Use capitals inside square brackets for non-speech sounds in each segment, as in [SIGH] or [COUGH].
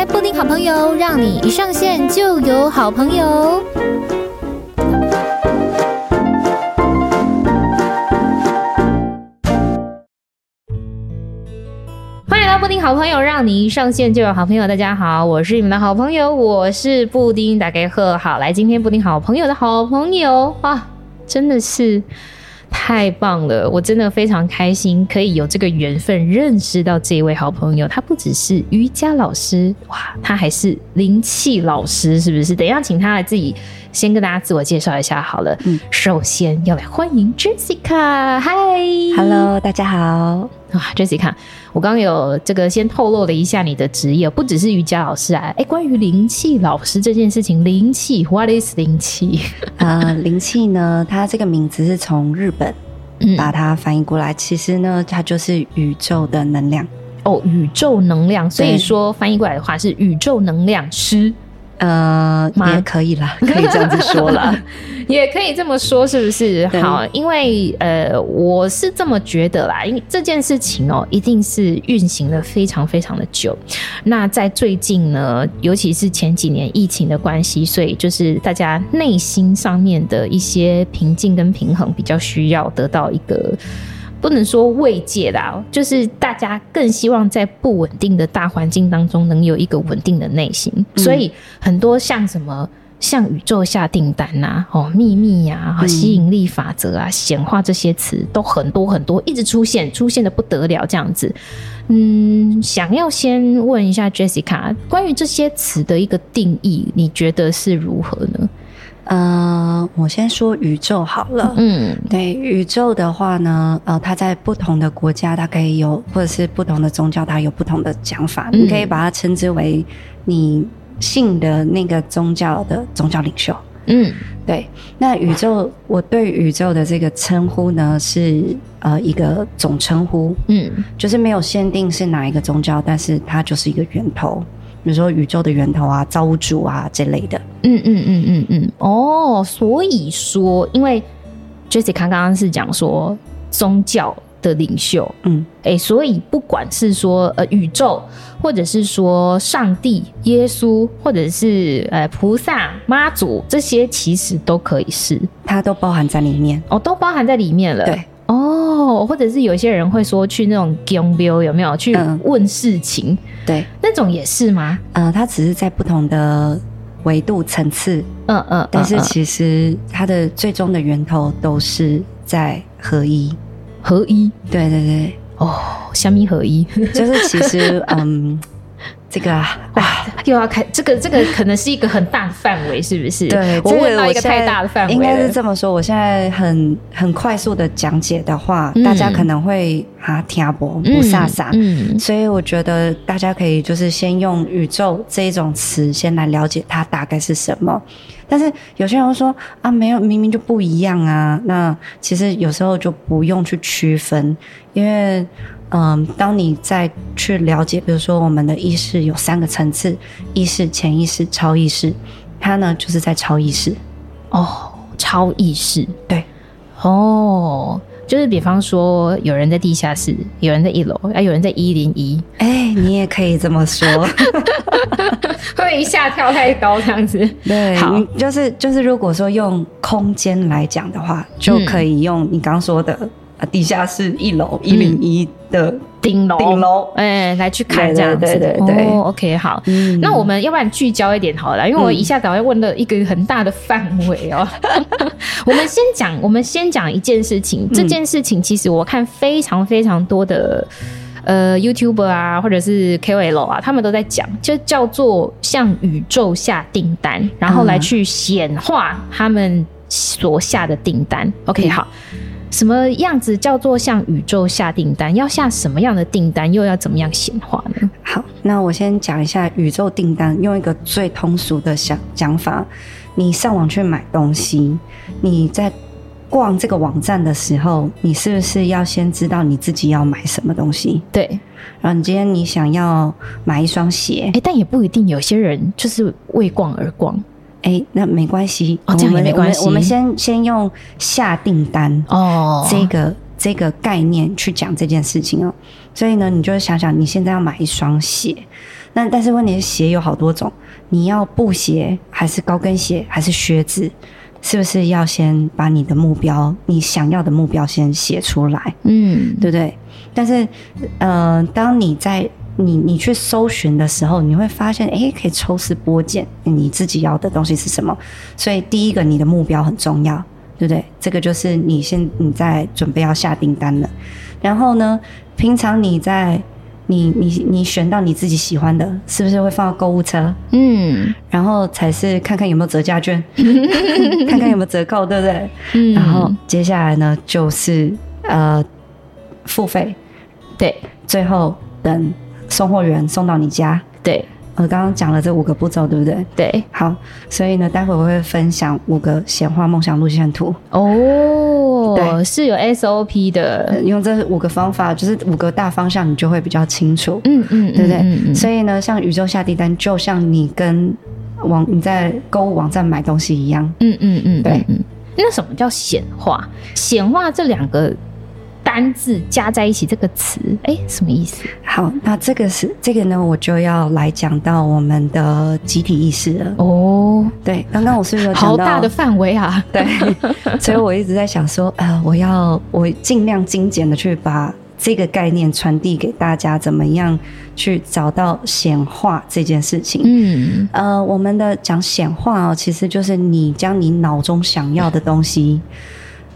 开布丁好朋友，让你一上线就有好朋友。欢迎来到布丁好朋友，让你一上线就有好朋友。大家好，我是你们的好朋友，我是布丁。大家好，来，今天布丁好朋友的好朋友啊，真的是。太棒了！我真的非常开心，可以有这个缘分认识到这一位好朋友。他不只是瑜伽老师，哇，他还是灵气老师，是不是？等一下，请他来自己先跟大家自我介绍一下好了。嗯，首先要来欢迎 Jessica，嗨，Hello，大家好。哇，Jessica，我刚刚有这个先透露了一下你的职业，不只是瑜伽老师啊。哎，关于灵气老师这件事情，灵气，What is 灵气？啊、呃，灵气呢，它这个名字是从日本把它翻译过来，嗯、其实呢，它就是宇宙的能量。哦，宇宙能量，所以说翻译过来的话是宇宙能量师。呃，也可以啦，[LAUGHS] 可以这样子说啦，[LAUGHS] 也可以这么说，是不是？好，因为呃，我是这么觉得啦，因为这件事情哦，一定是运行了非常非常的久。那在最近呢，尤其是前几年疫情的关系，所以就是大家内心上面的一些平静跟平衡，比较需要得到一个。不能说慰藉啦，就是大家更希望在不稳定的大环境当中，能有一个稳定的内心。嗯、所以很多像什么向宇宙下订单呐、啊，哦，秘密呀、啊，吸引力法则啊，显化这些词都很多很多，一直出现，出现的不得了这样子。嗯，想要先问一下 Jessica，关于这些词的一个定义，你觉得是如何呢？呃，我先说宇宙好了。嗯，对，宇宙的话呢，呃，它在不同的国家，它可以有，或者是不同的宗教，它有不同的讲法。嗯，你可以把它称之为你信的那个宗教的宗教领袖。嗯，对。那宇宙，我对宇宙的这个称呼呢，是呃一个总称呼。嗯，就是没有限定是哪一个宗教，但是它就是一个源头。比如说宇宙的源头啊，造物主啊这类的，嗯嗯嗯嗯嗯，哦，所以说，因为 Jessica 刚刚是讲说宗教的领袖，嗯，哎、欸，所以不管是说呃宇宙，或者是说上帝、耶稣，或者是呃菩萨、妈祖，这些其实都可以是，它都包含在里面，哦，都包含在里面了，对。哦，或者是有些人会说去那种 g u m b i l 有没有？去问事情？嗯、对，那种也是吗？呃，它只是在不同的维度层次，嗯嗯，嗯，但是其实它的最终的源头都是在合一，合一，对对对，哦，虾米合一，[LAUGHS] 就是其实嗯。这个啊，哇，又要开这个，这个可能是一个很大的范围，是不是？对，我问到一个太大的范围，应该是这么说。我现在很很快速的讲解的话，嗯、大家可能会啊听不不飒飒，嗯，所以我觉得大家可以就是先用宇宙这一种词先来了解它大概是什么。但是有些人会说啊，没有，明明就不一样啊。那其实有时候就不用去区分，因为。嗯，当你再去了解，比如说我们的意识有三个层次：意识、潜意识、超意识。它呢，就是在超意识。哦，超意识，对，哦，就是比方说，有人在地下室，有人在一楼，啊，有人在一零一。哎、欸，你也可以这么说，[LAUGHS] 会一下跳太高这样子。对，好，就是就是，如果说用空间来讲的话，就可以用你刚刚说的。嗯底下是一楼一零一的顶楼，顶楼。哎，来去看这样子，对对对，OK 好、嗯，那我们要不然聚焦一点好了，因为我一下子好像问了一个很大的范围哦。[LAUGHS] 我们先讲，我们先讲一件事情、嗯，这件事情其实我看非常非常多的呃 YouTuber 啊，或者是 KOL 啊，他们都在讲，就叫做向宇宙下订单，然后来去显化他们所下的订单。嗯、OK 好。什么样子叫做向宇宙下订单？要下什么样的订单？又要怎么样显化呢？好，那我先讲一下宇宙订单，用一个最通俗的想讲法。你上网去买东西，你在逛这个网站的时候，你是不是要先知道你自己要买什么东西？对。然后你今天你想要买一双鞋，哎、欸，但也不一定，有些人就是为逛而逛。哎，那没关系，哦、这样也没关系。我们，我们先先用下订单哦，这个这个概念去讲这件事情哦。所以呢，你就想想，你现在要买一双鞋，那但是问题是鞋有好多种，你要布鞋还是高跟鞋还是靴子？是不是要先把你的目标，你想要的目标先写出来？嗯，对不对？但是，呃，当你在你你去搜寻的时候，你会发现，哎，可以抽丝剥茧，你自己要的东西是什么？所以，第一个，你的目标很重要，对不对？这个就是你现你在准备要下订单了。然后呢，平常你在。你你你选到你自己喜欢的，是不是会放到购物车？嗯，然后才是看看有没有折价券，[LAUGHS] 看看有没有折扣，对不对？嗯，然后接下来呢，就是呃付费，对，最后等送货员送到你家，对。我刚刚讲了这五个步骤，对不对？对，好，所以呢，待会我会分享五个显化梦想路线图。哦，对，是有 SOP 的，用这五个方法，就是五个大方向，你就会比较清楚。嗯嗯，对不对？嗯嗯。所以呢，像宇宙下订单，就像你跟网你在购物网站买东西一样。嗯嗯嗯，对。那什么叫显化？显化这两个。单字加在一起这个词，哎，什么意思？好，那这个是这个呢，我就要来讲到我们的集体意识了。哦，对，刚刚我是不是有讲到好大的范围啊？对，[LAUGHS] 所以我一直在想说，呃，我要我尽量精简的去把这个概念传递给大家，怎么样去找到显化这件事情？嗯，呃，我们的讲显化哦，其实就是你将你脑中想要的东西，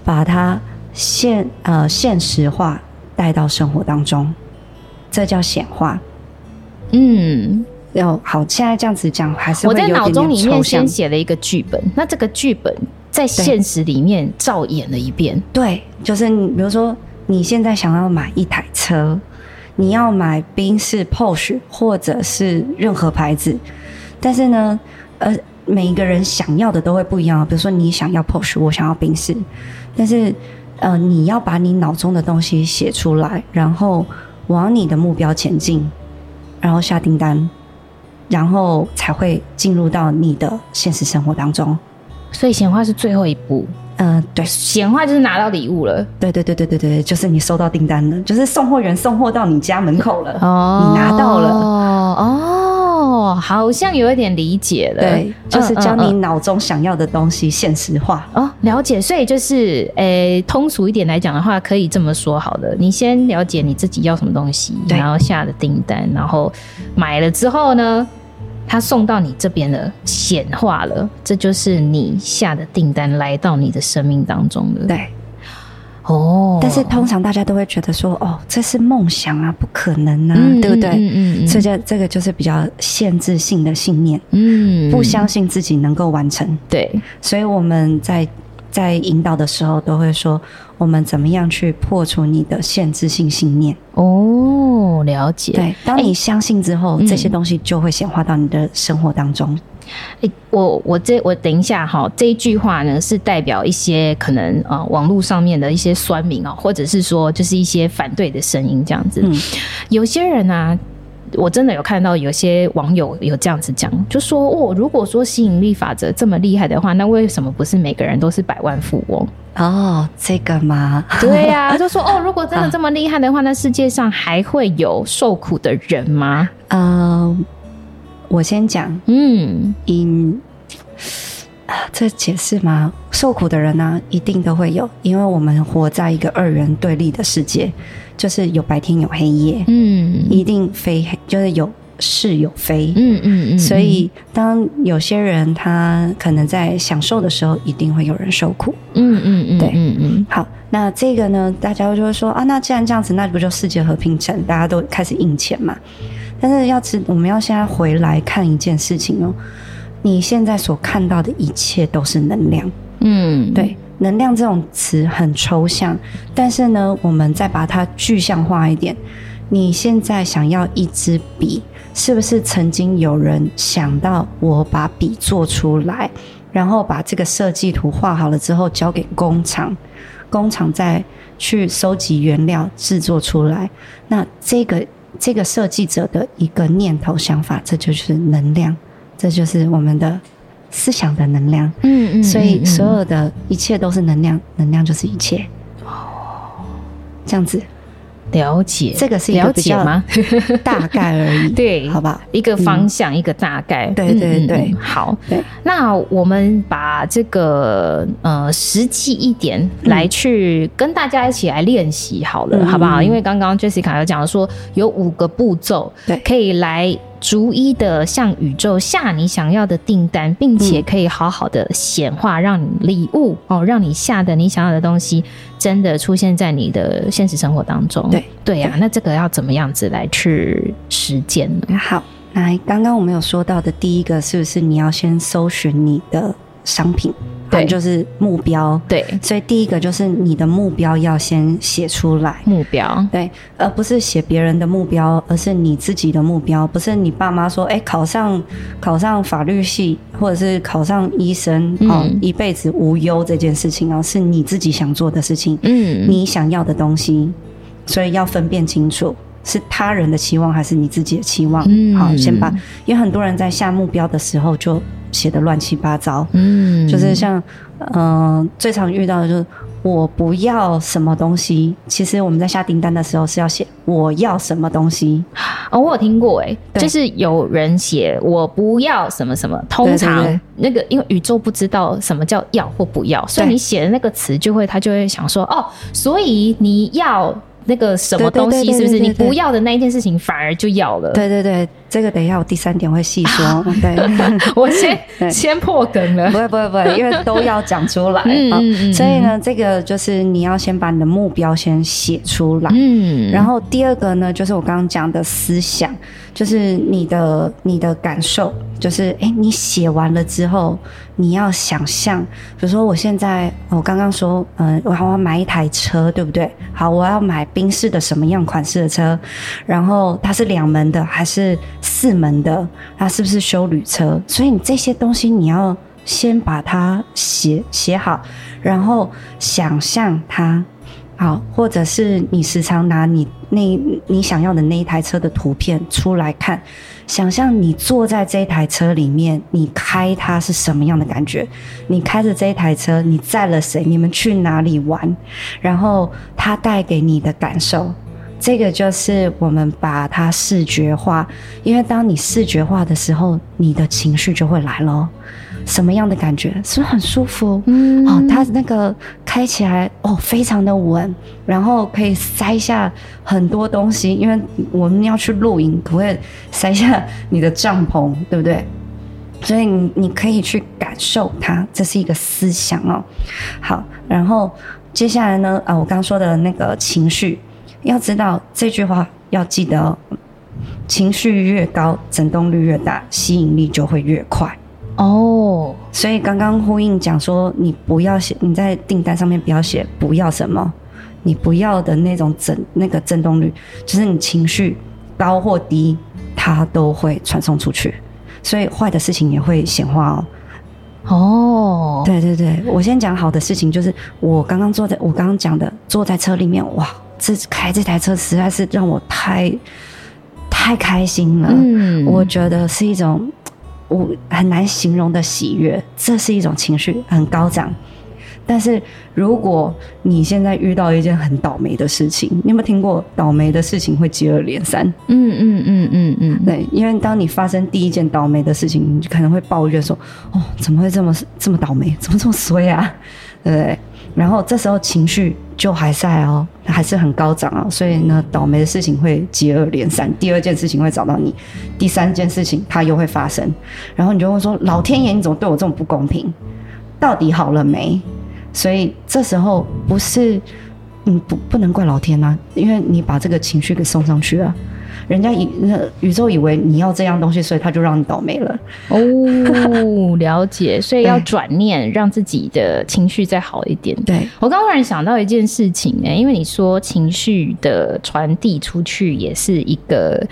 把它。现呃现实化带到生活当中，这叫显化。嗯，要好，现在这样子讲还是。我在脑中里面先写了一个剧本，那这个剧本在现实里面照演了一遍。对，就是你比如说你现在想要买一台车，你要买宾士、Porsche 或者是任何牌子，但是呢，呃，每一个人想要的都会不一样。比如说你想要 Porsche，我想要宾士，但是。呃，你要把你脑中的东西写出来，然后往你的目标前进，然后下订单，然后才会进入到你的现实生活当中。所以显化是最后一步。嗯、呃，对，显化就是拿到礼物了。对对对对对对，就是你收到订单了，就是送货员送货到你家门口了。哦，你拿到了。哦哦。哦，好像有一点理解了。对，就是将你脑中想要的东西现实化。嗯嗯嗯。哦，了解。所以就是，诶、欸，通俗一点来讲的话，可以这么说好了。你先了解你自己要什么东西，然后下的订单，然后买了之后呢，他送到你这边了，显化了，这就是你下的订单来到你的生命当中了。对。哦，但是通常大家都会觉得说，哦，这是梦想啊，不可能啊，嗯、对不对？嗯嗯，嗯，所以这这个就是比较限制性的信念，嗯，不相信自己能够完成。对，所以我们在在引导的时候都会说，我们怎么样去破除你的限制性信念？哦，了解。对，当你相信之后，欸、这些东西就会显化到你的生活当中。哎，我我这我等一下哈，这一句话呢是代表一些可能啊、呃、网络上面的一些酸民啊，或者是说就是一些反对的声音这样子。嗯，有些人啊，我真的有看到有些网友有这样子讲，就说哦，如果说吸引力法则这么厉害的话，那为什么不是每个人都是百万富翁？哦，这个吗？对呀、啊，[LAUGHS] 就说哦，如果真的这么厉害的话，那世界上还会有受苦的人吗？嗯、呃。我先讲，嗯，因啊，这解释吗？受苦的人呢、啊，一定都会有，因为我们活在一个二元对立的世界，就是有白天有黑夜，嗯，一定非黑，就是有是有非，嗯嗯嗯。所以，当有些人他可能在享受的时候，一定会有人受苦，嗯嗯嗯，对，嗯嗯。好，那这个呢，大家就会说啊，那既然这样子，那不就世界和平城？大家都开始印钱嘛。但是要知，我们要现在回来看一件事情哦。你现在所看到的一切都是能量，嗯，对，能量这种词很抽象，但是呢，我们再把它具象化一点。你现在想要一支笔，是不是曾经有人想到我把笔做出来，然后把这个设计图画好了之后交给工厂，工厂再去收集原料制作出来？那这个。这个设计者的一个念头想法，这就是能量，这就是我们的思想的能量。嗯嗯，所以所有的一切都是能量，能量就是一切。哦，这样子，了解，这个是一个比较吗？[LAUGHS] 大概而已，[LAUGHS] 对，好吧，一个方向，嗯、一个大概，对对对，嗯、好，对。那我们把这个呃实际一点来去跟大家一起来练习好了，嗯、好不好？因为刚刚 Jessica 有讲说有五个步骤，对，可以来。逐一的向宇宙下你想要的订单，并且可以好好的显化，让你礼物哦，让你下的你想要的东西真的出现在你的现实生活当中。对对呀、啊，那这个要怎么样子来去实践呢？好，来，刚刚我们有说到的第一个，是不是你要先搜寻你的商品？对，就是目标。对，所以第一个就是你的目标要先写出来。目标，对，而不是写别人的目标，而是你自己的目标。不是你爸妈说，哎、欸，考上考上法律系，或者是考上医生，嗯、哦，一辈子无忧这件事情啊，是你自己想做的事情，嗯，你想要的东西，所以要分辨清楚，是他人的期望还是你自己的期望。嗯，好，先把，因为很多人在下目标的时候就。写的乱七八糟，嗯，就是像，嗯、呃，最常遇到的就是我不要什么东西。其实我们在下订单的时候是要写我要什么东西。哦，我有听过、欸，哎，就是有人写我不要什么什么。通常那个因为宇宙不知道什么叫要或不要，所以你写的那个词就会他就会想说，哦，所以你要。那个什么东西是不是你不要的那一件事情反而就要了？对对对，这个等一下我第三点会细说。[LAUGHS] 对，[LAUGHS] 我先先破梗了。不会不会不会，因为都要讲出来。嗯嗯。所以呢，这个就是你要先把你的目标先写出来。嗯。然后第二个呢，就是我刚刚讲的思想，就是你的你的感受，就是哎，你写完了之后。你要想象，比如说我现在，我刚刚说，嗯，我要买一台车，对不对？好，我要买宾士的什么样款式的车？然后它是两门的还是四门的？它是不是休旅车？所以你这些东西你要先把它写写好，然后想象它。好，或者是你时常拿你那你想要的那一台车的图片出来看，想象你坐在这台车里面，你开它是什么样的感觉？你开着这一台车，你载了谁？你们去哪里玩？然后它带给你的感受，这个就是我们把它视觉化，因为当你视觉化的时候，你的情绪就会来咯。什么样的感觉？是不是很舒服？嗯，哦，它那个开起来哦，非常的稳，然后可以塞下很多东西，因为我们要去露营，可不可以塞下你的帐篷，对不对？所以你你可以去感受它，这是一个思想哦。好，然后接下来呢，啊，我刚刚说的那个情绪，要知道这句话要记得哦，情绪越高，振动率越大，吸引力就会越快。哦，oh, 所以刚刚呼应讲说，你不要写，你在订单上面不要写不要什么，你不要的那种震那个震动率，就是你情绪高或低，它都会传送出去，所以坏的事情也会显化哦。哦，oh. 对对对，我先讲好的事情，就是我刚刚坐在我刚刚讲的坐在车里面，哇，这开这台车实在是让我太太开心了，嗯，我觉得是一种。我很难形容的喜悦，这是一种情绪很高涨。但是如果你现在遇到一件很倒霉的事情，你有没有听过倒霉的事情会接二连三？嗯嗯嗯嗯嗯，对，因为当你发生第一件倒霉的事情，你就可能会抱怨说：“哦，怎么会这么这么倒霉？怎么这么衰啊？”对不对？然后这时候情绪就还在哦，还是很高涨啊，所以呢，倒霉的事情会接二连三。第二件事情会找到你，第三件事情它又会发生，然后你就会说：“老天爷，你怎么对我这么不公平？到底好了没？”所以这时候不是，嗯，不不能怪老天啊，因为你把这个情绪给送上去了。人家以那宇宙以为你要这样东西，所以他就让你倒霉了。哦，[LAUGHS] 了解，所以要转念，让自己的情绪再好一点。对，我刚突然想到一件事情呢，因为你说情绪的传递出去也是一个，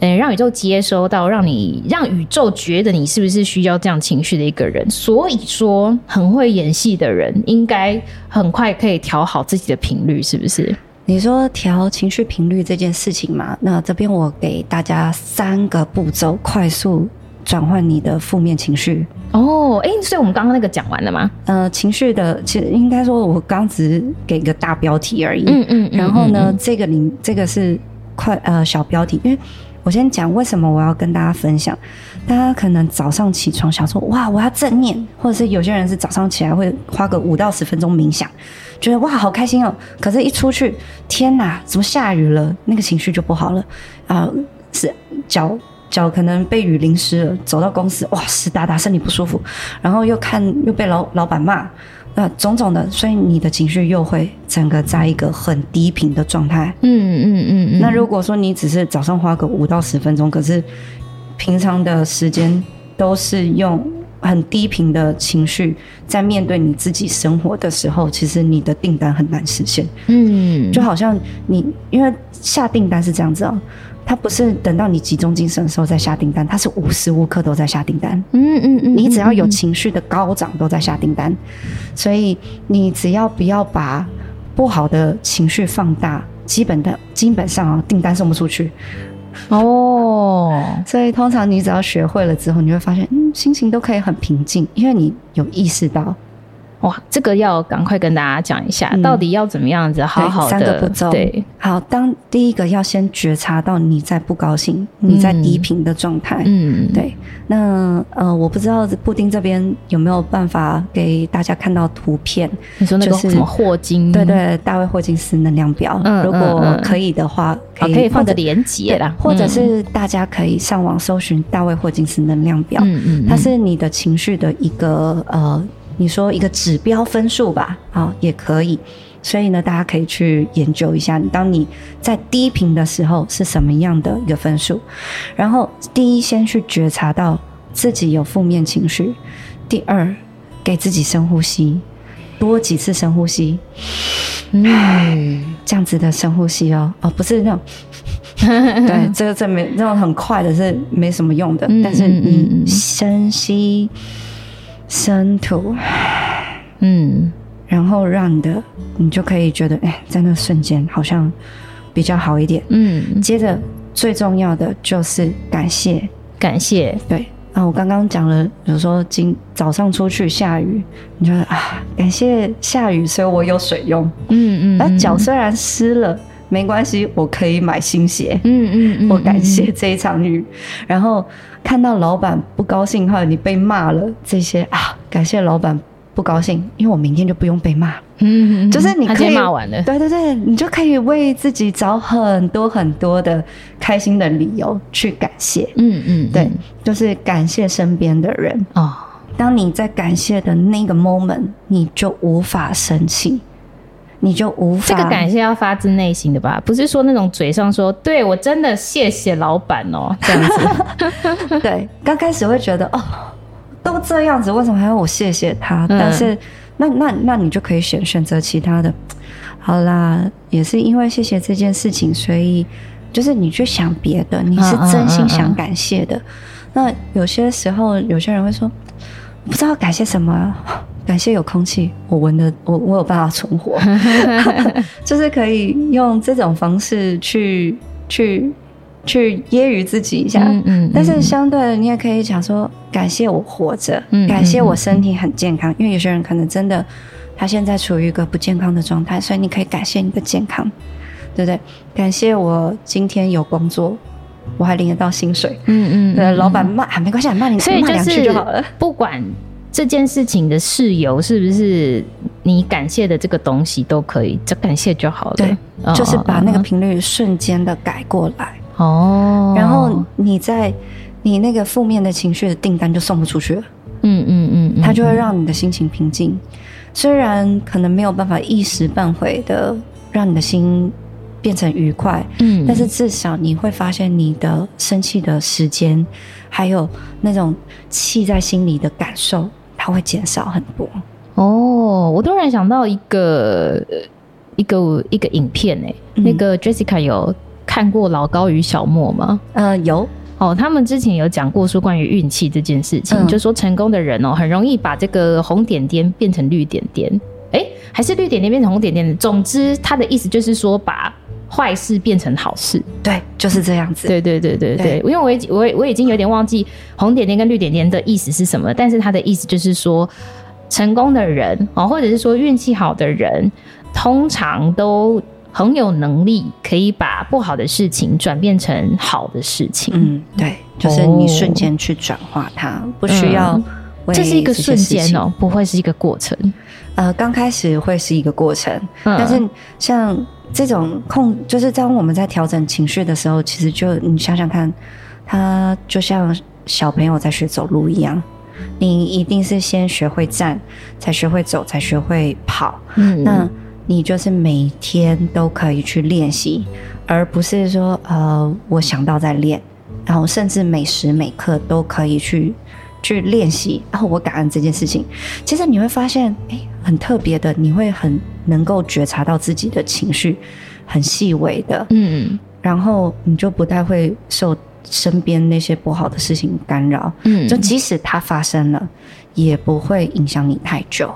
嗯，让宇宙接收到，让你让宇宙觉得你是不是需要这样情绪的一个人。所以说，很会演戏的人应该很快可以调好自己的频率，是不是？你说调情绪频率这件事情嘛，那这边我给大家三个步骤，快速转换你的负面情绪。哦，哎，所以我们刚刚那个讲完了吗？呃，情绪的，其实应该说，我刚只给一个大标题而已。嗯嗯。然后呢，这个你这个是快呃小标题，因为我先讲为什么我要跟大家分享。大家可能早上起床想说，哇，我要正念，或者是有些人是早上起来会花个五到十分钟冥想，觉得哇，好开心哦。可是，一出去，天哪，怎么下雨了？那个情绪就不好了啊，呃，是脚。脚可能被雨淋湿了，走到公司哇，湿哒哒，身体不舒服，然后又看又被老老板骂，那种种的，所以你的情绪又会整个在一个很低频的状态。嗯嗯嗯嗯。那如果说你只是早上花个五到十分钟，可是平常的时间都是用很低频的情绪在面对你自己生活的时候，其实你的订单很难实现。嗯，就好像你因为下订单是这样子啊。他不是等到你集中精神的时候再下订单，他是无时无刻都在下订单。嗯嗯嗯，你只要有情绪的高涨，都在下订单。所以你只要不要把不好的情绪放大，基本的基本上啊，订单送不出去。哦，所以通常你只要学会了之后，你会发现，嗯，心情都可以很平静，因为你有意识到。哇，这个要赶快跟大家讲一下，嗯、到底要怎么样子好好的？三个步骤。对，好，当第一个要先觉察到你在不高兴，嗯、你在低频的状态。嗯，对。那呃，我不知道布丁这边有没有办法给大家看到图片？你说那个什么霍金？对对，大卫霍金斯能量表。嗯，如果可以的话，可以可以放个连接啦，或者是大家可以上网搜寻大卫霍金斯能量表。嗯嗯，它是你的情绪的一个呃。你说一个指标分数吧，啊，也可以。所以呢，大家可以去研究一下，当你在低频的时候是什么样的一个分数。然后，第一，先去觉察到自己有负面情绪；第二，给自己深呼吸，多几次深呼吸。嗯，这样子的深呼吸哦，哦，不是那种，[LAUGHS] 对，这个这没那种很快的是没什么用的。但是你深吸。深吐，嗯，然后让你的，你就可以觉得，哎，在那瞬间好像比较好一点，嗯。接着最重要的就是感谢，感谢，对。啊，我刚刚讲了，比如说今早上出去下雨，你觉得啊，感谢下雨，所以我有水用，嗯嗯，那脚虽然湿了。没关系，我可以买新鞋。嗯嗯嗯，我感谢这一场雨。然后看到老板不高兴，或者你被骂了，这些啊，感谢老板不高兴，因为我明天就不用被骂。嗯嗯，就是你可以骂完了。对对对，你就可以为自己找很多很多的开心的理由去感谢。嗯嗯，对，就是感谢身边的人。哦，当你在感谢的那个 moment，你就无法生气。你就无法这个感谢要发自内心的吧，不是说那种嘴上说对我真的谢谢老板哦这样子。[LAUGHS] 对，刚开始会觉得哦，都这样子，为什么还要我谢谢他？嗯、但是那那那你就可以选选择其他的。好啦，也是因为谢谢这件事情，所以就是你去想别的，你是真心想感谢的。那有些时候，有些人会说，不知道感谢什么。感谢有空气，我闻的，我我有办法存活，[LAUGHS] [LAUGHS] 就是可以用这种方式去去去揶揄自己一下。嗯，嗯，但是相对的，你也可以讲说，感谢我活着，嗯，感谢我身体很健康。嗯，因为有些人可能真的他现在处于一个不健康的状态，所以你可以感谢你的健康，对不对？感谢我今天有工作，我还领得到薪水。嗯嗯，对，老板骂啊，没关系，骂你骂两句就好了，不管。这件事情的事由是不是你感谢的这个东西都可以，就感谢就好了。对，哦、就是把那个频率瞬间的改过来哦，然后你在你那个负面的情绪的订单就送不出去了。嗯嗯嗯，嗯，它就会让你的心情平静，虽然可能没有办法一时半会的让你的心变成愉快，嗯，但是至少你会发现你的生气的时间，还有那种气在心里的感受。它会减少很多哦。我突然想到一个一个一个影片诶、欸，嗯、那个 Jessica 有看过老高与小莫吗？呃，有哦。他们之前有讲过说关于运气这件事情，嗯、就说成功的人哦，很容易把这个红点点变成绿点点，诶，还是绿点点变成红点点。总之，他的意思就是说把坏事变成好事。对，就是这样子。对对对对对，对，因为我已我我已经有点忘记红点点跟绿点点的意思是什么，但是它的意思就是说，成功的人哦，或者是说运气好的人，通常都很有能力可以把不好的事情转变成好的事情。嗯，对，就是你瞬间去转化它，哦、不需要。这是一个瞬间哦，不会是一个过程。呃，刚开始会是一个过程，嗯、但是像这种控，就是当我们在调整情绪的时候，其实就你想想看，它就像小朋友在学走路一样，你一定是先学会站，才学会走，才学会跑。嗯，那你就是每天都可以去练习，而不是说呃，我想到再练，然后甚至每时每刻都可以去。去练习，然后我感恩这件事情，其实你会发现，哎，很特别的，你会很能够觉察到自己的情绪，很细微的，嗯，然后你就不太会受身边那些不好的事情干扰，嗯，就即使它发生了，也不会影响你太久，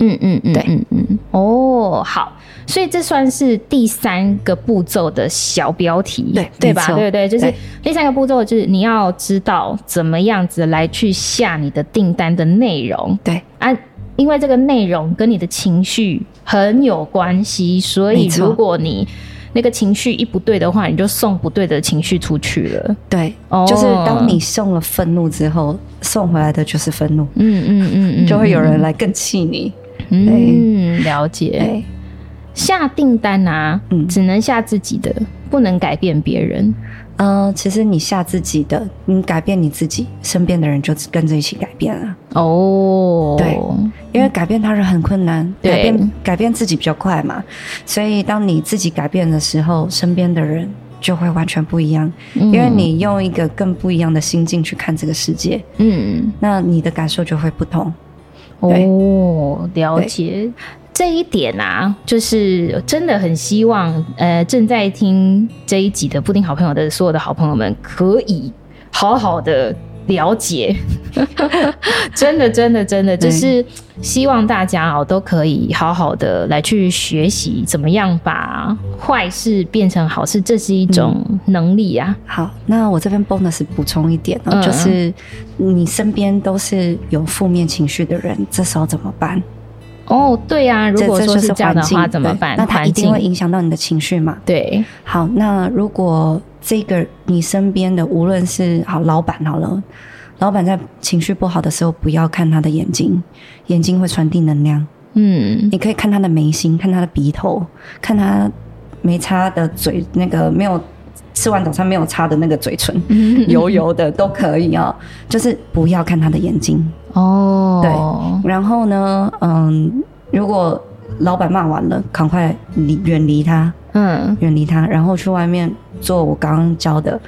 嗯嗯嗯，对，嗯嗯，哦，好。所以这算是第三个步骤的小标题，对对吧？对对，就是第三个步骤，就是你要知道怎么样子来去下你的订单的内容。对啊，因为这个内容跟你的情绪很有关系，所以如果你那个情绪一不对的话，你就送不对的情绪出去了。对，就是当你送了愤怒之后，送回来的就是愤怒。嗯嗯嗯嗯，就会有人来更气你。嗯，了解。下订单啊，嗯，只能下自己的，不能改变别人。嗯、呃，其实你下自己的，你改变你自己，身边的人就跟着一起改变了。哦，对，因为改变他人很困难，嗯、改变改变自己比较快嘛。所以当你自己改变的时候，身边的人就会完全不一样，嗯、因为你用一个更不一样的心境去看这个世界。嗯，那你的感受就会不同。哦，了解。这一点啊，就是真的很希望，呃，正在听这一集的布丁好朋友的所有的好朋友们，可以好好的了解。[LAUGHS] 真的，真的，真的，就是希望大家哦，都可以好好的来去学习，怎么样把坏事变成好事，这是一种能力啊。嗯、好，那我这边 bonus 补充一点哦，嗯、就是你身边都是有负面情绪的人，这时候怎么办？哦，对呀、啊，如果说是这样的话，怎么办？那它一定会影响到你的情绪嘛？对。好，那如果这个你身边的，无论是好老板好了，老板在情绪不好的时候，不要看他的眼睛，眼睛会传递能量。嗯，你可以看他的眉心，看他的鼻头，看他没擦的嘴，那个没有吃完早餐没有擦的那个嘴唇，油油的都可以啊、哦。就是不要看他的眼睛。哦，对，然后呢，嗯，如果老板骂完了，赶快离远离他，嗯，远离他，然后去外面做我刚刚教的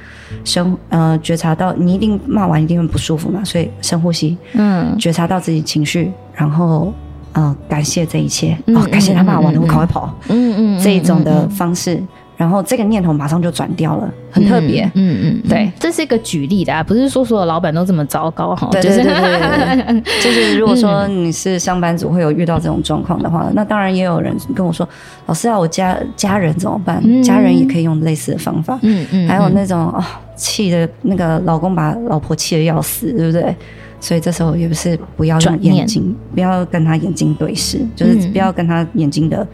深，呃，觉察到你一定骂完一定会不舒服嘛，所以深呼吸，嗯，觉察到自己情绪，然后，呃，感谢这一切，嗯、哦，感谢他骂完了，嗯、我赶快跑，嗯嗯，这一种的方式。然后这个念头马上就转掉了，很特别。嗯嗯，嗯，对，这是一个举例的啊，不是说所有老板都这么糟糕哈。对对对对对，[LAUGHS] 就是如果说你是上班族会有遇到这种状况的话，那当然也有人跟我说，老师啊，我家家人怎么办？家人也可以用类似的方法。嗯嗯，还有那种哦，气的那个老公把老婆气的要死，对不对？所以这时候也不是不要用眼睛，不要跟他眼睛对视，就是不要跟他眼睛的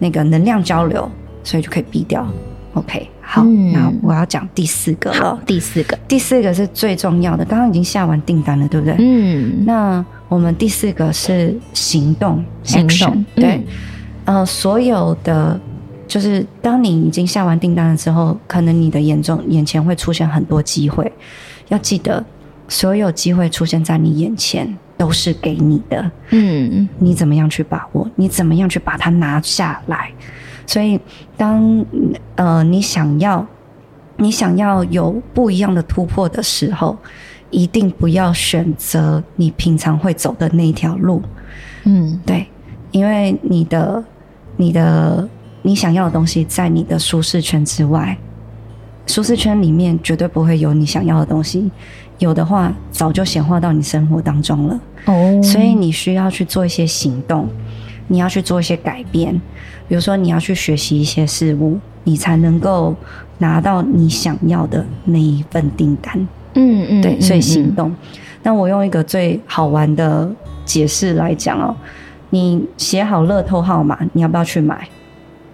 那个能量交流。所以就可以避掉，OK，好，嗯、那我要讲第四个了。第四个，第四个是最重要的。刚刚已经下完订单了，对不对？嗯。那我们第四个是行动，行动。Action，对，嗯、呃，所有的就是当你已经下完订单了之后，可能你的眼中眼前会出现很多机会。要记得，所有机会出现在你眼前都是给你的。嗯。你怎么样去把握？你怎么样去把它拿下来？所以，当呃你想要你想要有不一样的突破的时候，一定不要选择你平常会走的那条路。嗯，对，因为你的你的你想要的东西在你的舒适圈之外，舒适圈里面绝对不会有你想要的东西，有的话早就显化到你生活当中了。哦，所以你需要去做一些行动。你要去做一些改变，比如说你要去学习一些事物，你才能够拿到你想要的那一份订单。嗯嗯，对，所以行动。那、嗯、我用一个最好玩的解释来讲哦，你写好乐透号码，你要不要去买？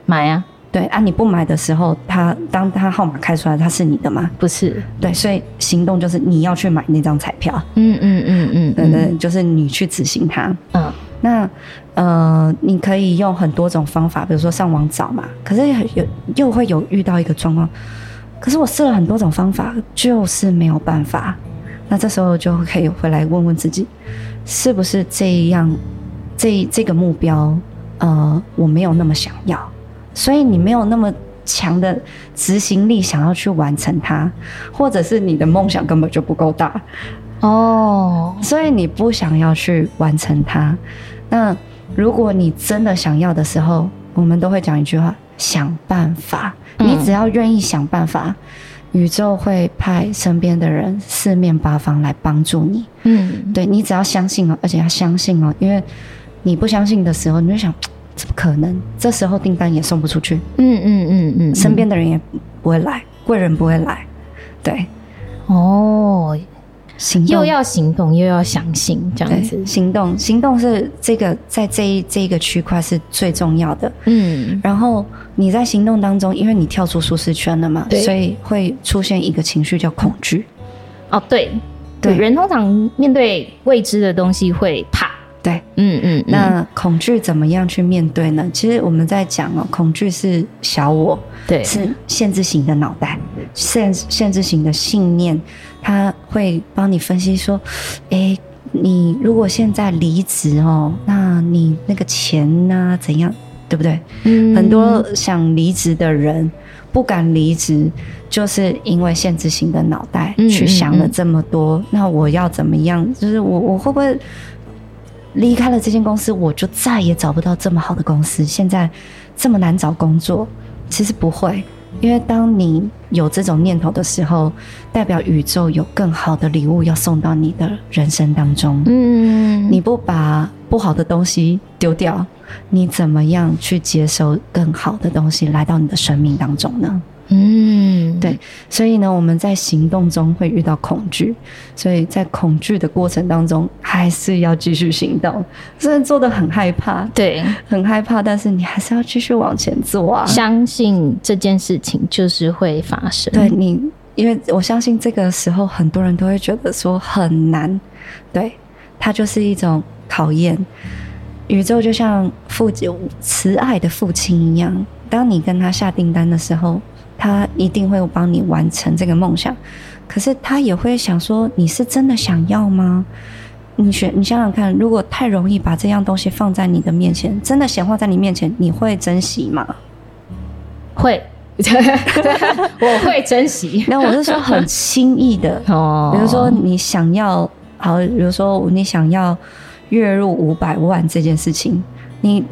买啊。对啊，你不买的时候，他当他号码开出来，他是你的吗？不是。对，所以行动就是你要去买那张彩票。嗯嗯嗯嗯，对对，就是你去执行它。嗯，那呃，你可以用很多种方法，比如说上网找嘛。可是有又会有遇到一个状况，可是我试了很多种方法，就是没有办法。那这时候就可以回来问问自己，是不是这样？这这个目标，呃，我没有那么想要。所以你没有那么强的执行力，想要去完成它，或者是你的梦想根本就不够大哦，所以你不想要去完成它。那如果你真的想要的时候，我们都会讲一句话：想办法。你只要愿意想办法，宇宙会派身边的人四面八方来帮助你。嗯，对，你只要相信哦，而且要相信哦，因为你不相信的时候，你就想。[TSK] 怎么可能？这时候订单也送不出去。嗯嗯嗯嗯，身边的人也不会来，贵人不会来。对，哦，行动，又要行动，又要相信，这样子。行动，行动是这个在这一这一个区块是最重要的。嗯，然后你在行动当中，因为你跳出舒适圈了嘛，所以会出现一个情绪叫恐惧。哦，对，对，人通常面对未知的东西会怕。对，嗯嗯，那恐惧怎么样去面对呢？其实我们在讲哦，恐惧是小我，对，是限制型的脑袋，限限制型的信念，它会帮你分析说，哎，你如果现在离职哦，那你那个钱呢？怎样，对不对？嗯，很多想离职的人不敢离职，就是因为限制型的脑袋去想了这么多。嗯嗯嗯，那我要怎么样？就是我我会不会？离开了这间公司，我就再也找不到这么好的公司。现在这么难找工作，其实不会，因为当你有这种念头的时候，代表宇宙有更好的礼物要送到你的人生当中。嗯，你不把不好的东西丢掉，你怎么样去接收更好的东西来到你的生命当中呢？嗯，对，所以呢，我们在行动中会遇到恐惧，所以在恐惧的过程当中，还是要继续行动。虽然做的很害怕，对，很害怕，但是你还是要继续往前做啊！相信这件事情就是会发生。对你，因为我相信这个时候很多人都会觉得说很难，对，它就是一种考验。宇宙就像父亲慈爱的父亲一样，当你跟他下订单的时候。他一定会帮你完成这个梦想，可是他也会想说：“你是真的想要吗？”你选，你想想看，如果太容易把这样东西放在你的面前，真的显化在你面前，你会珍惜吗？会，[LAUGHS] 我会珍惜。那我是说很轻易的哦，比如说你想要，好，比如说你想要月入五百万这件事情。你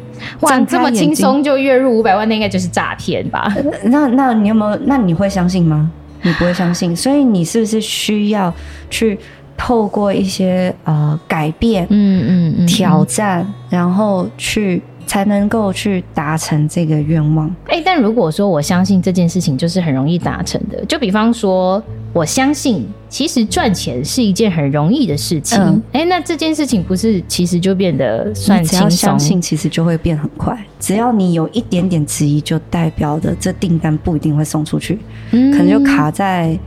哇，这么轻松就月入五百万，那应该就是诈骗吧？那那你有没有？那你会相信吗？你不会相信，所以你是不是需要去透过一些呃改变，嗯嗯，嗯挑战，然后去。才能够去达成这个愿望。哎、欸，但如果说我相信这件事情就是很容易达成的，就比方说我相信其实赚钱是一件很容易的事情。哎、那这件事情不是其实就变得算轻松？只要相信，其实就会变很快。只要你有一点点质疑，就代表的这订单不一定会送出去，嗯、可能就卡在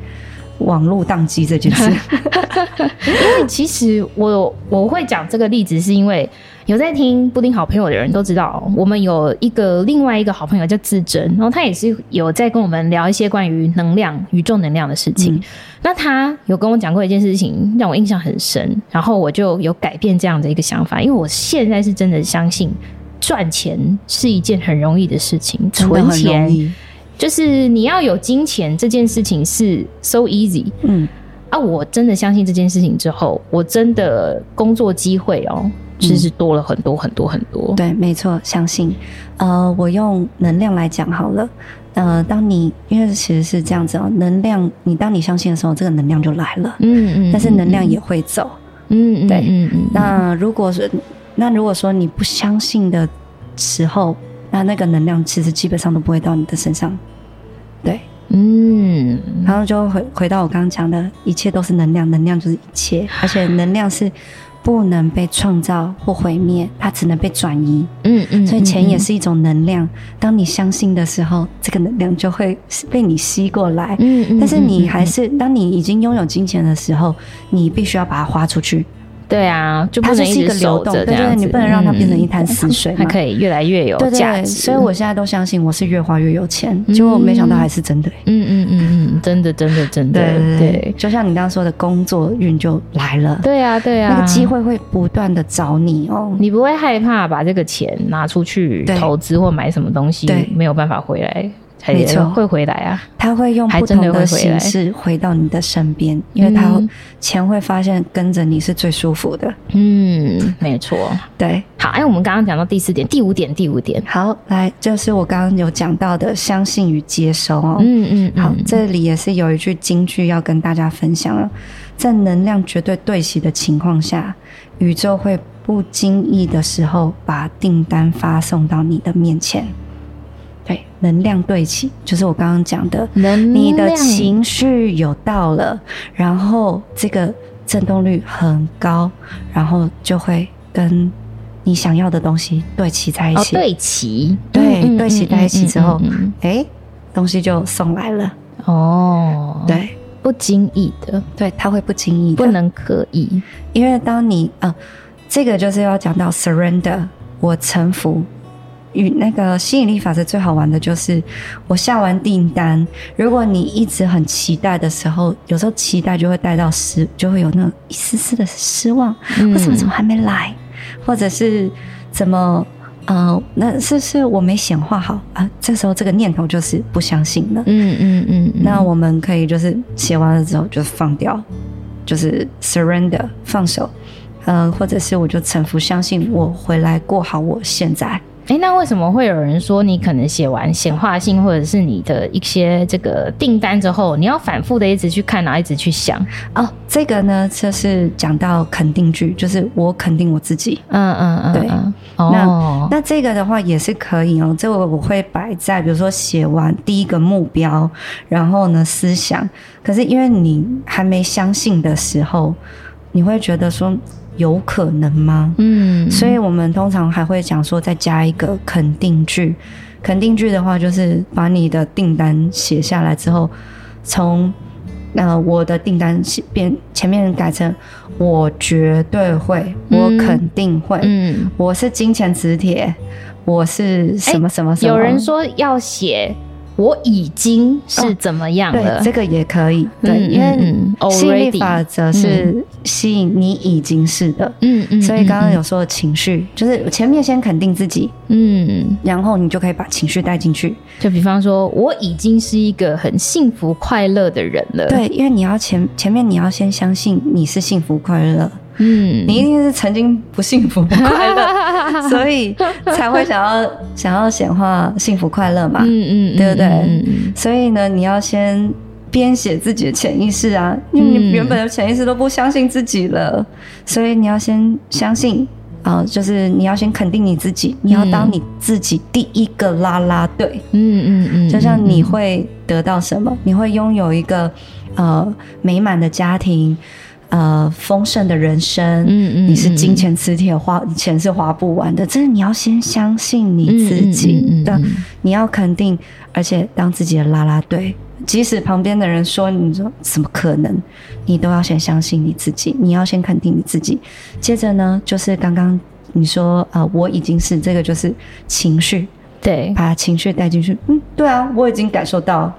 网络宕机这件事。[LAUGHS] 因为其实我我会讲这个例子，是因为。有在听布丁好朋友的人都知道，我们有一个另外一个好朋友叫自珍，然后他也是有在跟我们聊一些关于能量、宇宙能量的事情。嗯、那他有跟我讲过一件事情，让我印象很深，然后我就有改变这样的一个想法，因为我现在是真的相信赚钱是一件很容易的事情，存钱就是你要有金钱这件事情是 so easy。嗯，啊，我真的相信这件事情之后，我真的工作机会哦。其实多了很多很多很多。对，没错，相信。呃，我用能量来讲好了。呃，当你因为其实是这样子哦，能量，你当你相信的时候，这个能量就来了。嗯嗯。但是能量也会走。嗯嗯。对。嗯嗯。那如果说，那如果说你不相信的时候，那那个能量其实基本上都不会到你的身上。对，嗯，然后就回回到我刚刚讲的，一切都是能量，能量就是一切，而且能量是。不能被创造或毁灭，它只能被转移。嗯嗯，所以钱也是一种能量。当你相信的时候，这个能量就会被你吸过来。嗯嗯，但是你还是，当你已经拥有金钱的时候，你必须要把它花出去。对啊，就不能一直流动，对对对，你不能让它变成一潭死水，它可以越来越有价值。所以我现在都相信，我是越花越有钱。结果没想到还是真的。嗯嗯嗯嗯，真的真的真的。对对，就像你刚刚说的，工作运就来了。对啊对啊，那个机会会不断的找你哦。你不会害怕把这个钱拿出去投资或买什么东西，没有办法回来。没错，会回来啊！他会用不同的形式回到你的身边，因为他钱会发现跟着你是最舒服的。嗯，没错，[LAUGHS] 对。好，哎，我们刚刚讲到第四点，第五点，第五点。好，来，就是我刚刚有讲到的相信与接收哦。嗯嗯，嗯。好，这里也是有一句金句要跟大家分享了，在能量绝对对齐的情况下，宇宙会不经意的时候把订单发送到你的面前。对，能量对齐，就是我刚刚讲的，你的情绪有到了，然后这个振动率很高，然后就会跟你想要的东西对齐在一起。哦、对齐，对，嗯、对齐在一起之后，哎，东西就送来了。哦，对，不经意的，对，他会不经意的，不能刻意，因为当你啊、呃，这个就是要讲到 surrender，我臣服。与那个吸引力法则最好玩的就是，我下完订单，如果你一直很期待的时候，有时候期待就会带到失，就会有那种一丝丝的失望，为什么怎么还没来？或者是怎么呃，那是是我没显化好啊？这时候这个念头就是不相信了。嗯嗯嗯，那我们可以就是写完了之后就放掉，就是 surrender 放手，嗯、呃，或者是我就臣服，相信我回来过好我现在。哎，那为什么会有人说你可能写完显化信或者是你的一些这个订单之后，你要反复的一直去看，然后一直去想？哦，这个呢，就是讲到肯定句，就是我肯定我自己。嗯嗯嗯，对。哦，那那这个的话也是可以哦。这个我会摆在比如说写完第一个目标，然后呢思想。可是因为你还没相信的时候，你会觉得说。有可能吗？嗯，所以我们通常还会讲说，再加一个肯定句。肯定句的话，就是把你的订单写下来之后，从呃我的订单变前面改成我绝对会，我肯定会，嗯，我是金钱磁铁，我是什么什么什么。有人说要写。我已经是怎么样了？对，这个也可以。对，因为吸引力法则是吸引你已经是的。嗯嗯。所以刚刚有说的情绪，就是前面先肯定自己，嗯，然后你就可以把情绪带进去。就比方说，我已经是一个很幸福快乐的人了。对，因为你要前前面你要先相信你是幸福快乐。嗯，你一定是曾经不幸福不快乐，[LAUGHS] 所以才会想要想要显化幸福快乐嘛。嗯嗯，对不对？嗯，所以呢，你要先编写自己的潜意识啊，因为你原本的潜意识都不相信自己了，所以你要先相信啊，就是你要先肯定你自己，你要当你自己第一个啦啦队。嗯嗯嗯，就像你会得到什么，你会拥有一个呃美满的家庭。呃，丰盛的人生，嗯嗯，你是金钱磁铁，花钱是花不完的。这是你要先相信你自己的，你要肯定，而且当自己的啦啦队。即使旁边的人说你说怎么可能，你都要先相信你自己，你要先肯定你自己。接着呢，就是刚刚你说呃，我已经是这个，就是情绪，对，把情绪带进去。嗯，对啊，我已经感受到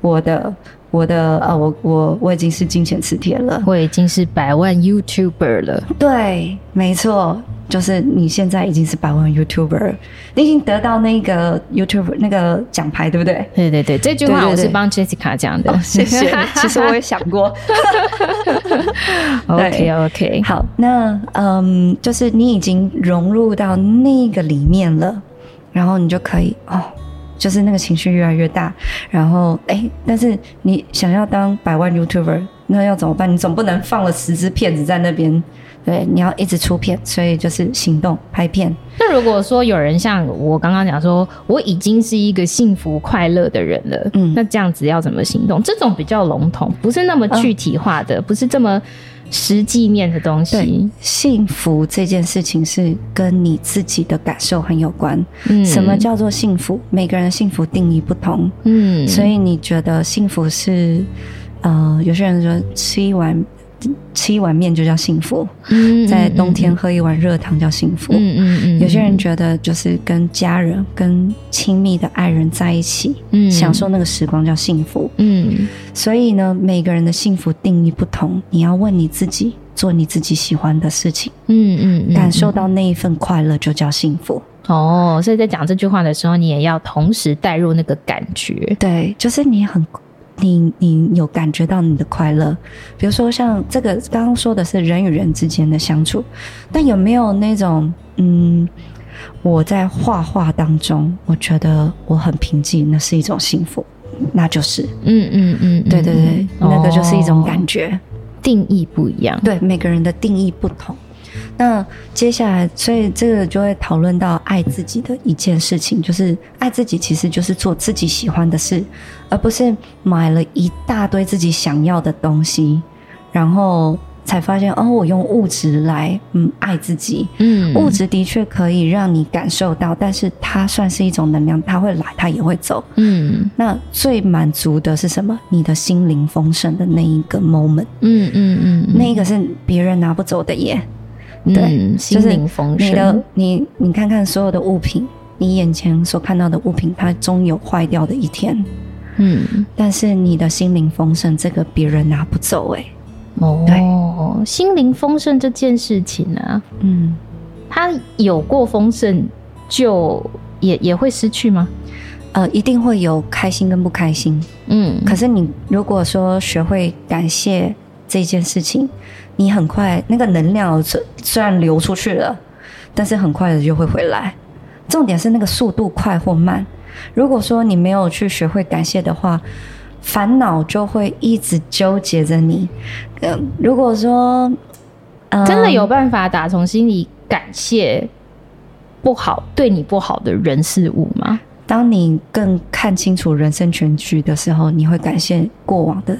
我的。我的呃，我我我已经是金钱磁铁了，我已经是百万 YouTuber 了。对，没错，就是你现在已经是百万 YouTuber，你已经得到那个 YouTuber 那个奖牌，对不对？对对对，这句话我是帮 Jessica 讲的，哦，谢谢。其实我也想过。[LAUGHS] OK OK，好，那嗯，就是你已经融入到那个里面了，然后你就可以哦。就是那个情绪越来越大，然后哎，但是你想要当百万 YouTuber，那要怎么办？你总不能放了十支片子在那边对，你要一直出片，所以就是行动拍片。那如果说有人像我刚刚讲说，我已经是一个幸福快乐的人了，嗯，那这样子要怎么行动？这种比较笼统，不是那么具体化的，嗯、不是这么。实际面的东西，幸福这件事情是跟你自己的感受很有关。嗯，什么叫做幸福？每个人的幸福定义不同。嗯，所以你觉得幸福是，呃，有些人说吃一碗。吃一碗面就叫幸福，在冬天喝一碗热汤叫幸福。嗯嗯嗯。有些人觉得就是跟家人、跟亲密的爱人在一起，嗯，享受那个时光叫幸福。嗯。所以呢，每个人的幸福定义不同，你要问你自己，做你自己喜欢的事情。嗯嗯。感受到那一份快乐就叫幸福。哦，所以在讲这句话的时候，你也要同时带入那个感觉。对，就是你很。你你有感觉到你的快乐，比如说像这个刚刚说的是人与人之间的相处，但有没有那种嗯，我在画画当中，我觉得我很平静，那是一种幸福，那就是嗯嗯嗯，对对对，哦、那个就是一种感觉，定义不一样，对每个人的定义不同。那接下来，所以这个就会讨论到爱自己的一件事情，就是爱自己其实就是做自己喜欢的事，而不是买了一大堆自己想要的东西，然后才发现哦，我用物质来嗯爱自己。嗯，物质的确可以让你感受到，但是它算是一种能量，它会来，它也会走。嗯，那最满足的是什么？你的心灵丰盛的那一个 moment。嗯嗯嗯，那一个是别人拿不走的耶。对，嗯、心灵丰盛。你的你你看看所有的物品，你眼前所看到的物品，它终有坏掉的一天。嗯，但是你的心灵丰盛，这个别人拿不走哎。哦，心灵丰盛这件事情呢、啊，嗯，他有过丰盛，就也也会失去吗？呃，一定会有开心跟不开心。嗯，可是你如果说学会感谢这件事情。你很快那个能量虽然流出去了，但是很快的就会回来。重点是那个速度快或慢。如果说你没有去学会感谢的话，烦恼就会一直纠结着你。嗯，如果说、嗯、真的有办法打从心里感谢不好对你不好的人事物吗？当你更看清楚人生全局的时候，你会感谢过往的。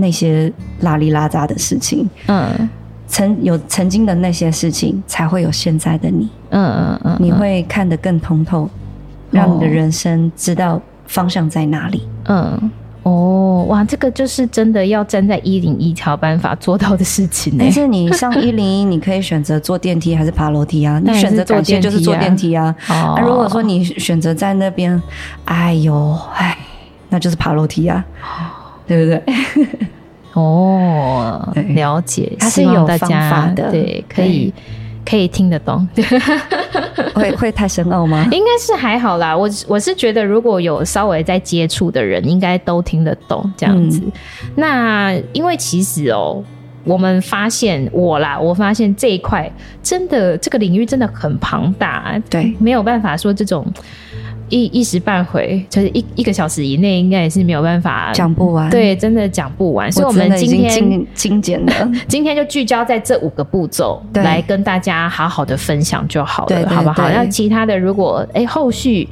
那些拉里拉杂的事情，嗯，曾有曾经的那些事情，才会有现在的你，嗯嗯嗯，你会看得更通透，让你的人生知道方向在哪里，嗯，哦，哇，这个就是真的要站在一零一条办法做到的事情。但是你上 [LAUGHS] 一零一，你可以选择坐电梯还是爬楼梯啊？你选择感谢就是坐电梯啊。啊，如果说你选择在那边，哎呦，哎，那就是爬楼梯啊。对不对？哦，[LAUGHS] 了解，它是有方法的，对，可以可以听得懂。[LAUGHS] 会会太深奥吗？应该是还好啦。我我是觉得，如果有稍微在接触的人，应该都听得懂这样子。嗯、那因为其实哦，我们发现我啦，我发现这一块真的这个领域真的很庞大，对，没有办法说这种。一一时半会，就是一一个小时以内，应该也是没有办法讲不完。对，真的讲不完。所以，我们今天精精简的，[LAUGHS] 今天就聚焦在这五个步骤，来跟大家好好的分享就好了，好不好？那其他的，如果哎、欸、后续，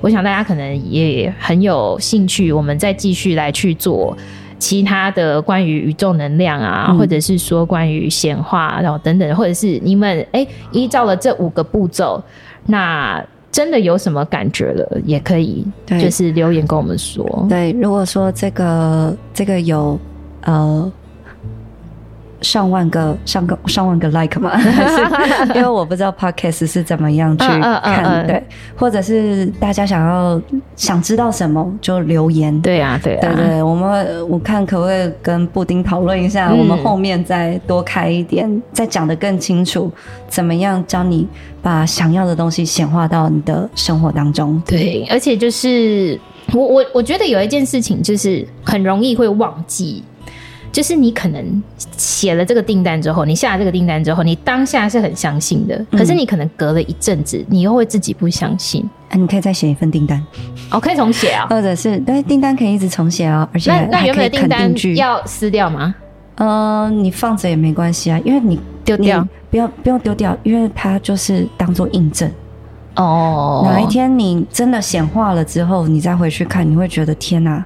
我想大家可能也很有兴趣，我们再继续来去做其他的关于宇宙能量啊，嗯、或者是说关于显化，然后等等，或者是你们哎、欸、依照了这五个步骤，那。真的有什么感觉了，也可以，就是留言跟我们说。对，如果说这个这个有呃。上万个上个上万个 like 嘛，[LAUGHS] 因为我不知道 podcast 是怎么样去看，嗯嗯嗯、对，或者是大家想要想知道什么就留言，对啊，对啊，对对，我们我看可不可以跟布丁讨论一下，嗯、我们后面再多开一点，再讲得更清楚，怎么样教你把想要的东西显化到你的生活当中？对，而且就是我我我觉得有一件事情就是很容易会忘记。就是你可能写了这个订单之后，你下了这个订单之后，你当下是很相信的，可是你可能隔了一阵子，你又会自己不相信。啊，你可以再写一份订单，哦，可以重写啊，或者是对订单可以一直重写哦，而且那那原本的订单要撕掉吗？呃，你放着也没关系啊，因为你丢掉，不要不用丢掉，因为它就是当做印证。哦，哪一天你真的显化了之后，你再回去看，你会觉得天哪，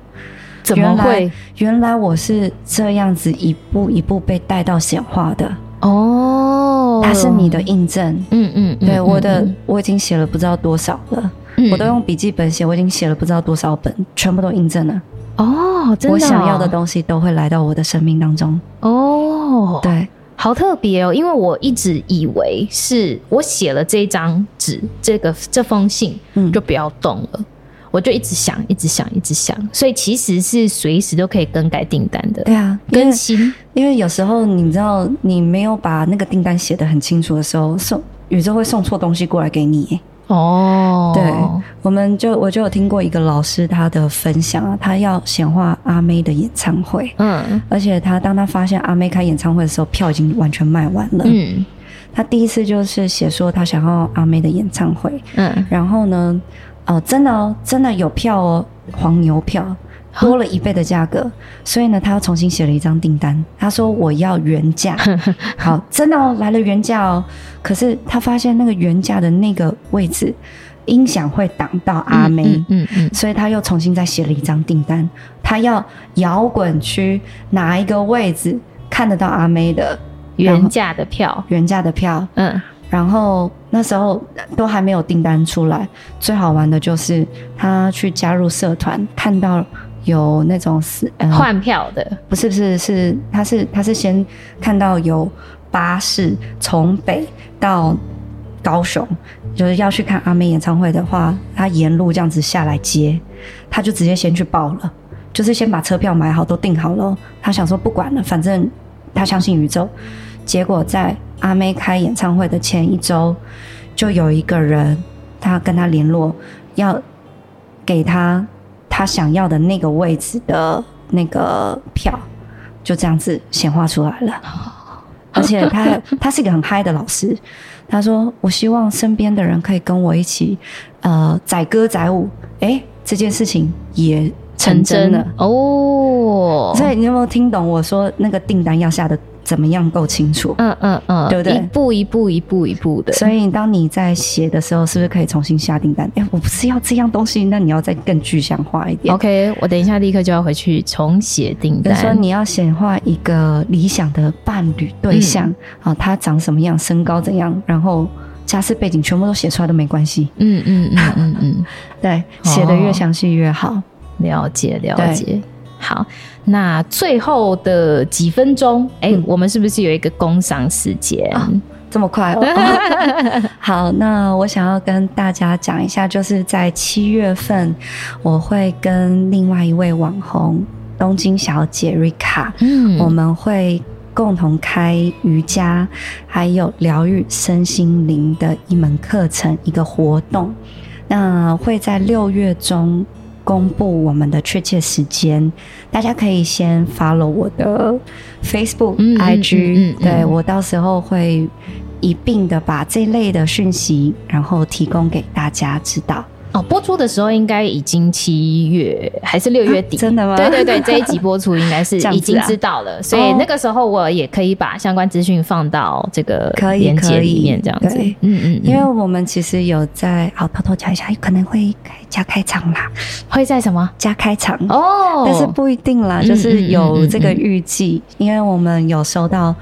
怎么会？原来，原来我是这样子一步一步被带到显化的。哦，它是你的印证。嗯嗯，对，我的我已经写了不知道多少了，嗯、我都用笔记本写，我已经写了不知道多少本，全部都印证了。哦，真的、哦，我想要的东西都会来到我的生命当中。哦，对。好特别哦，因为我一直以为是我写了这张纸，这个这封信，嗯，就不要动了，嗯、我就一直想，一直想，一直想，所以其实是随时都可以更改订单的。对啊，更新，因为有时候你知道，你没有把那个订单写得很清楚的时候，送宇宙会送错东西过来给你。哦，对，我们就我就有听过一个老师他的分享啊，他要显化阿妹的演唱会，嗯，而且他当他发现阿妹开演唱会的时候，票已经完全卖完了，嗯，他第一次就是写说他想要阿妹的演唱会，嗯，然后呢，哦、呃，真的哦，真的有票哦，黄牛票。多了一倍的价格，所以呢，他又重新写了一张订单。他说：“我要原价。[LAUGHS] ”好，真的哦，来了原价哦。可是他发现那个原价的那个位置，音响会挡到阿妹。嗯嗯，嗯，所以他又重新再写了一张订单。他要摇滚区哪一个位置看得到阿妹的原价的票？原价的票。嗯。然后那时候都还没有订单出来。最好玩的就是他去加入社团，看到。有那种是换票的，不是不是是，他是他是先看到有巴士从北到高雄，就是要去看阿妹演唱会的话，他沿路这样子下来接，他就直接先去报了，就是先把车票买好，都订好了。他想说不管了，反正他相信宇宙。结果在阿妹开演唱会的前一周，就有一个人他跟他联络，要给他。他想要的那个位置的那个票，就这样子显化出来了。[LAUGHS] 而且他他是一个很嗨的老师，他说：“我希望身边的人可以跟我一起，呃，载歌载舞。”哎，这件事情也成真了真哦。所以你有没有听懂我说那个订单要下的？怎么样够清楚？嗯嗯嗯，对不对？一步一步一步一步的。所以当你在写的时候，是不是可以重新下订单？哎，我不是要这样东西，那你要再更具象化一点。OK，我等一下立刻就要回去重写订单。说你要显化一个理想的伴侣对象啊、嗯，他长什么样，身高怎样，然后家世背景全部都写出来都没关系。嗯嗯嗯嗯嗯，[LAUGHS] 对，写的越详细越好。哦、了解了解。好，那最后的几分钟，哎、欸嗯，我们是不是有一个工商时间、哦？这么快哦！[LAUGHS] 好，那我想要跟大家讲一下，就是在七月份，我会跟另外一位网红东京小姐瑞卡，嗯，我们会共同开瑜伽，还有疗愈身心灵的一门课程，一个活动。那会在六月中。公布我们的确切时间，大家可以先 follow 我的 Facebook、嗯、IG，对，我到时候会一并的把这类的讯息，然后提供给大家知道。哦，播出的时候应该已经七月还是六月底？啊？真的吗？对对对，这一集播出应该是 [LAUGHS] 已经知道了，啊，所以那个时候我也可以把相关资讯放到这个链接里面，这样子。嗯嗯，因为我们其实有在，好偷偷讲一下，可能会开加开场啦，会在什么加开场哦？但是不一定啦，就是有这个预计，因为我们有收到。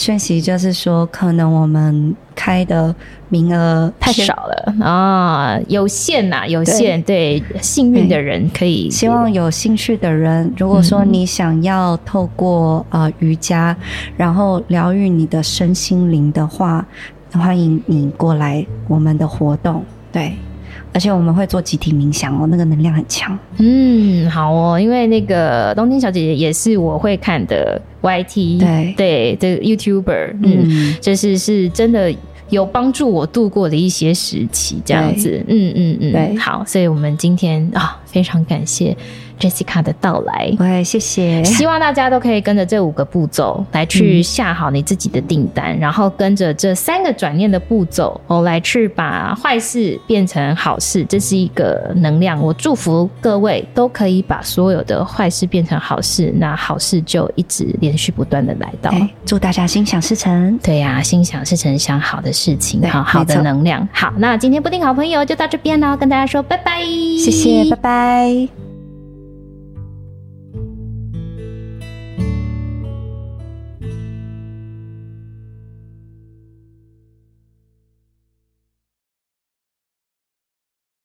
讯息就是说，可能我们开的名额太少了啊，有限呐，有限。对，对幸运的人可以，希望有兴趣的人，如果说你想要透过呃瑜伽，然后疗愈你的身心灵的话，欢迎你过来我们的活动。对。而且我们会做集体冥想哦，那个能量很强。嗯，好哦，因为那个东京小姐姐也是我会看的 YT，对。对，这个 YouTuber，嗯，嗯，就是是真的有帮助我度过的一些时期，这样子，嗯嗯嗯，对，好，所以我们今天啊，非常感谢 Jessica 的到来。喂，谢谢。希望大家都可以跟着这五个步骤来去下好你自己的订单，嗯、然后跟着这三个转念的步骤，哦，来去把坏事变成好事。这是一个能量，我祝福各位都可以把所有的坏事变成好事，那好事就一直连续不断的来到。祝大家心想事成。对呀、啊，心想事成，想好的事情，好好的能量。好，那今天布丁好朋友就到这边了，跟大家说拜拜，谢谢，拜拜。